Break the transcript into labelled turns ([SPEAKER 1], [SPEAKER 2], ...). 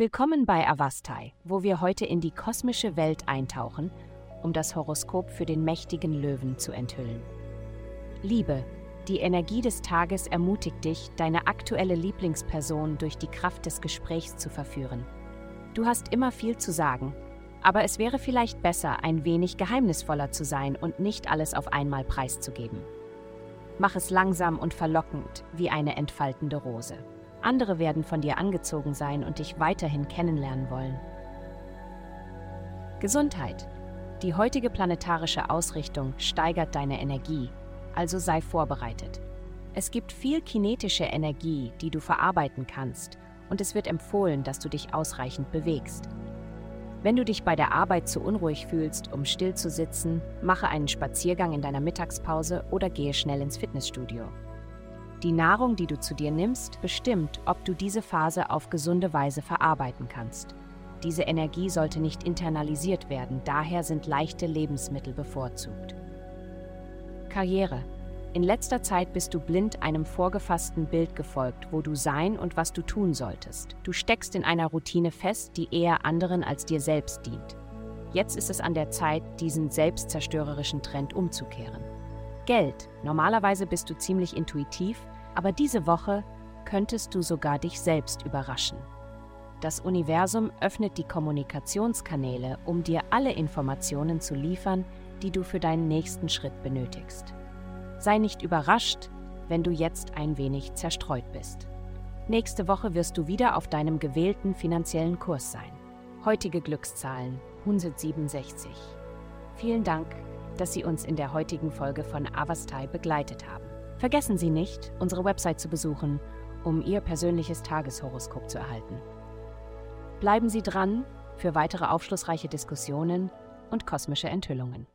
[SPEAKER 1] Willkommen bei Avastai, wo wir heute in die kosmische Welt eintauchen, um das Horoskop für den mächtigen Löwen zu enthüllen. Liebe, die Energie des Tages ermutigt dich, deine aktuelle Lieblingsperson durch die Kraft des Gesprächs zu verführen. Du hast immer viel zu sagen, aber es wäre vielleicht besser, ein wenig geheimnisvoller zu sein und nicht alles auf einmal preiszugeben. Mach es langsam und verlockend wie eine entfaltende Rose. Andere werden von dir angezogen sein und dich weiterhin kennenlernen wollen. Gesundheit. Die heutige planetarische Ausrichtung steigert deine Energie, also sei vorbereitet. Es gibt viel kinetische Energie, die du verarbeiten kannst, und es wird empfohlen, dass du dich ausreichend bewegst. Wenn du dich bei der Arbeit zu unruhig fühlst, um still zu sitzen, mache einen Spaziergang in deiner Mittagspause oder gehe schnell ins Fitnessstudio. Die Nahrung, die du zu dir nimmst, bestimmt, ob du diese Phase auf gesunde Weise verarbeiten kannst. Diese Energie sollte nicht internalisiert werden, daher sind leichte Lebensmittel bevorzugt. Karriere. In letzter Zeit bist du blind einem vorgefassten Bild gefolgt, wo du sein und was du tun solltest. Du steckst in einer Routine fest, die eher anderen als dir selbst dient. Jetzt ist es an der Zeit, diesen selbstzerstörerischen Trend umzukehren. Geld. Normalerweise bist du ziemlich intuitiv, aber diese Woche könntest du sogar dich selbst überraschen. Das Universum öffnet die Kommunikationskanäle, um dir alle Informationen zu liefern, die du für deinen nächsten Schritt benötigst. Sei nicht überrascht, wenn du jetzt ein wenig zerstreut bist. Nächste Woche wirst du wieder auf deinem gewählten finanziellen Kurs sein. Heutige Glückszahlen 167. Vielen Dank dass Sie uns in der heutigen Folge von Avastai begleitet haben. Vergessen Sie nicht, unsere Website zu besuchen, um Ihr persönliches Tageshoroskop zu erhalten. Bleiben Sie dran für weitere aufschlussreiche Diskussionen und kosmische Enthüllungen.